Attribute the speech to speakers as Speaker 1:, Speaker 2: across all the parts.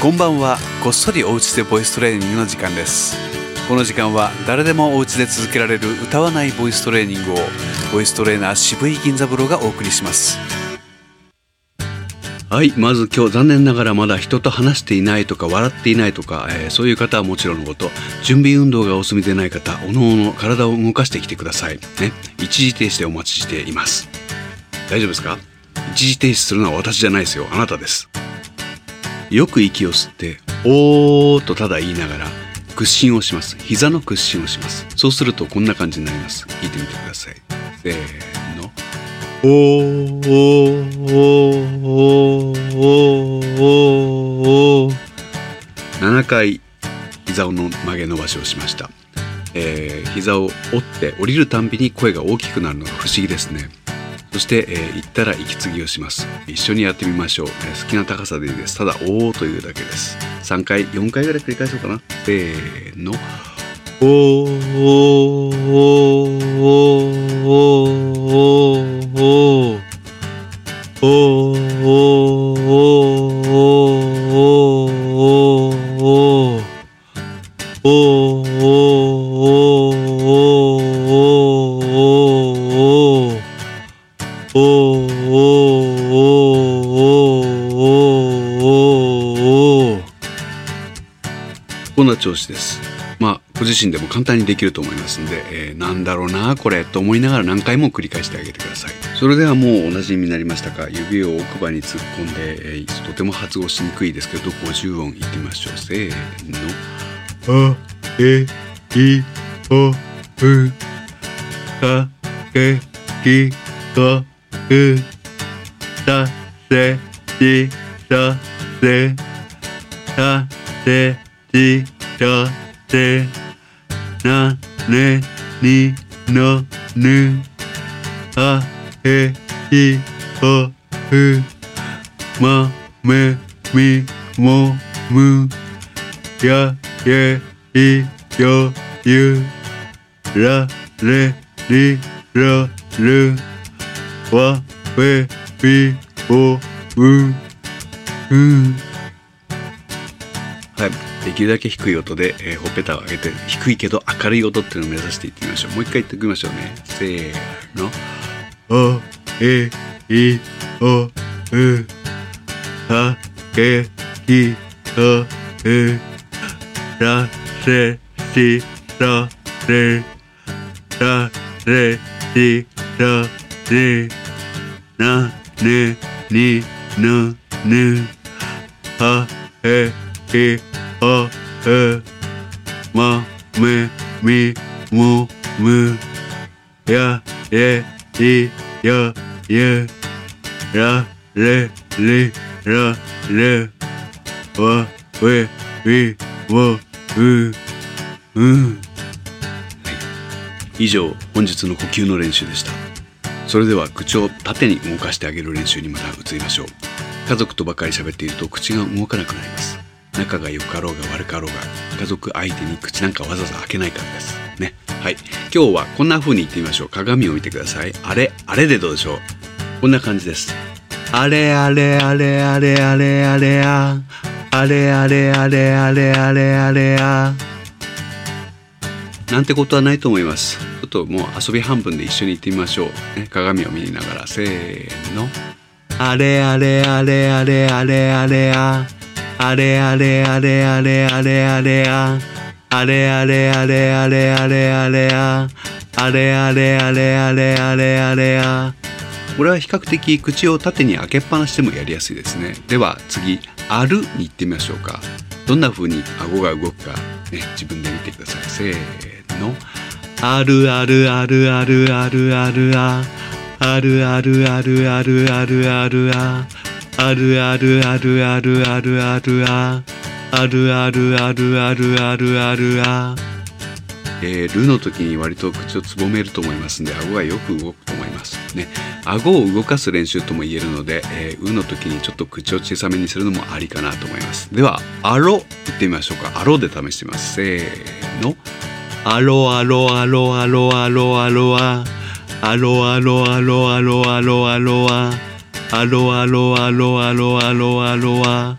Speaker 1: こんばんは。こっそりおうちでボイストレーニングの時間です。この時間は誰でもお家で続けられる歌わないボイストレーニングをボイストレーナー渋井銀三郎がお送りします。
Speaker 2: はいまず今日残念ながらまだ人と話していないとか笑っていないとか、えー、そういう方はもちろんのこと準備運動がお済みでない方おのおの体を動かしてきてください。ね一時停止でお待ちしています。大丈夫ですか？一時停止するのは私じゃないですよ。あなたです。よく息を吸っておーとただ言いながら屈伸をします。膝の屈伸をします。そうするとこんな感じになります。聞いてみてください。せーの。おーおーおー7回膝をの曲げ伸ばしをしました、えー、膝を折って降りるたんびに声が大きくなるのが不思議ですね。そして、えー、行ったら息継ぎをします。一緒にやってみましょう、えー、好きな高さでいいです。ただ「おお」というだけです。3回4回ぐらい繰り返そうかな。せーの「おおおー。調子です。まあご自身でも簡単にできると思いますんで、えー、なんだろうなこれと思いながら何回も繰り返してあげてください。それではもうおなじみになりましたか？指を奥歯に突っ込んで、えー、とても発語しにくいですけど50音いってみましょう。せーの。あえいおうかけきこうたせしさせたせしさせなねにのぬあへいおうまめみもむやえいよゆられりらるわべびおううはい。できるだけ低い音で、えー、ほっぺたを上げて低いけど明るい音っていうのを目指していってみましょう。もう一回言っておきましょうね。せーの。おえいおうはけきとうらせしられられしられなねにのぬはへひはへまめみもむ。やえいやゆ。られりられ。わ we we わう。うん。以上本日の呼吸の練習でした。それでは口を縦に動かしてあげる練習にまた移りましょう。家族とばかり喋っていると口が動かなくなります。仲が良かろうが悪かろうが家族相手に口なんかわざわざ開けないからです。ね。はい。今日はこんな風に言ってみましょう。鏡を見てください。あれあれでどうでしょう。こんな感じです。あれあれあれあれあれあれああれあれあれあれあれあれあなんてことはないと思います。ちょっともう遊び半分で一緒に行ってみましょう、ね、鏡を見ながら。せーの。あれあれあれあれあれあれああれあれあれあれあれあれああれあれあれあれあれあれああれあれあれあれあれあれあこれは比較的口を縦に開けっぱなしでもやりやすいですねでは次「ある」に行ってみましょうかどんな風に顎が動くか、ね、自分で見てくださいせーの「あるあるあるあるあるあるああるあるあるあるあるあるああるあるあるあるあるあるああるあるあるあるあるあるあえー、ルの時に割と口をつぼめると思いますんで顎がよく動くと思いますね顎を動かす練習とも言えるので、えー、うの時にちょっと口を小さめにするのもありかなと思いますではアロ言ってみましょうかアロで試してみますせーのアロアロアロアロアロアロアアロアロアロアロアロアロアアロアロアロアロアロアロアアロアロアロアロアアロアロアロアロアロアロアロアロアロアロアロアロアロア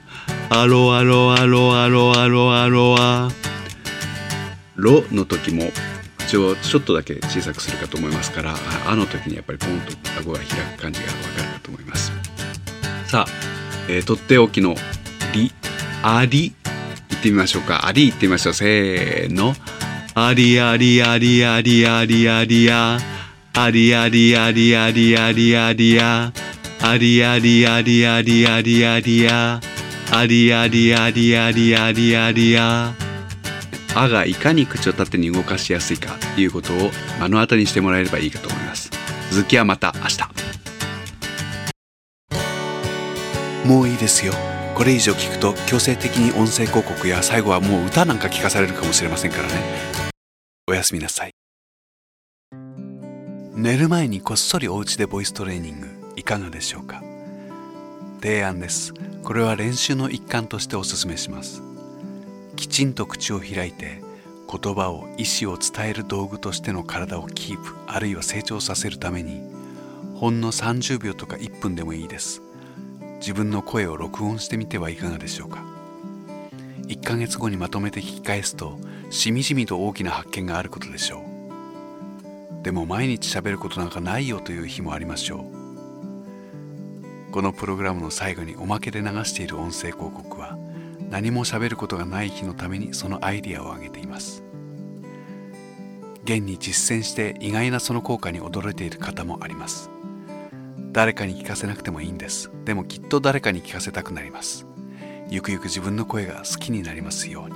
Speaker 2: アロアロアロアロアロアロアロの時も口をちょっとだけ小さくするかと思いますからあの時にやっぱりポンと顎が開く感じがわかるかと思います。さあ、えー、とっておきのリアリ言ってみましょうか。アリ言ってみましょう。せーの。アリアリアリアリアリアリアアリアリアリアリアリアリアアリアリアリアリアリアリアアリアリアリアリアリアリアあがいかに口を縦に動かしやすいかということを目の当たりにしてもらえればいいかと思います続きはまた明日
Speaker 1: もういいですよこれ以上聞くと強制的に音声広告や最後はもう歌なんか聞かされるかもしれませんからねおやすみなさい寝る前にこっそりお家でボイストレーニングいかがでしょうか？提案です。これは練習の一環としてお勧めします。きちんと口を開いて言葉を意思を伝える道具としての体をキープあるいは成長させるためにほんの30秒とか1分でもいいです。自分の声を録音してみてはいかがでしょうか？1ヶ月後にまとめて聞き返すとしみじみと大きな発見があることでしょう。でも毎日喋ることなんかないよという日もありましょう。このプログラムの最後におまけで流している音声広告は何も喋ることがない日のためにそのアイディアを挙げています。現に実践して意外なその効果に驚いている方もあります。誰かに聞かせなくてもいいんです。でもきっと誰かに聞かせたくなります。ゆくゆく自分の声が好きになりますように。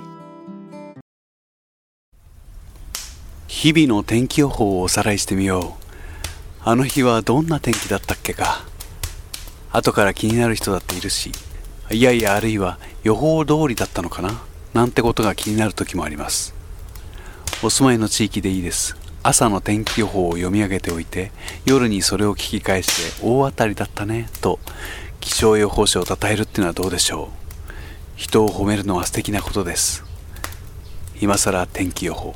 Speaker 1: 日々の天気予報をおさらいしてみよう。あの日はどんな天気だったっけか。後から気になる人だっているしいやいやあるいは予報通りだったのかな？なんてことが気になる時もあります。お住まいの地域でいいです。朝の天気予報を読み上げておいて夜にそれを聞き返して大当たりだったねと気象予報士を称えるっていうのはどうでしょう。人を褒めるのは素敵なことです。今更天気予報。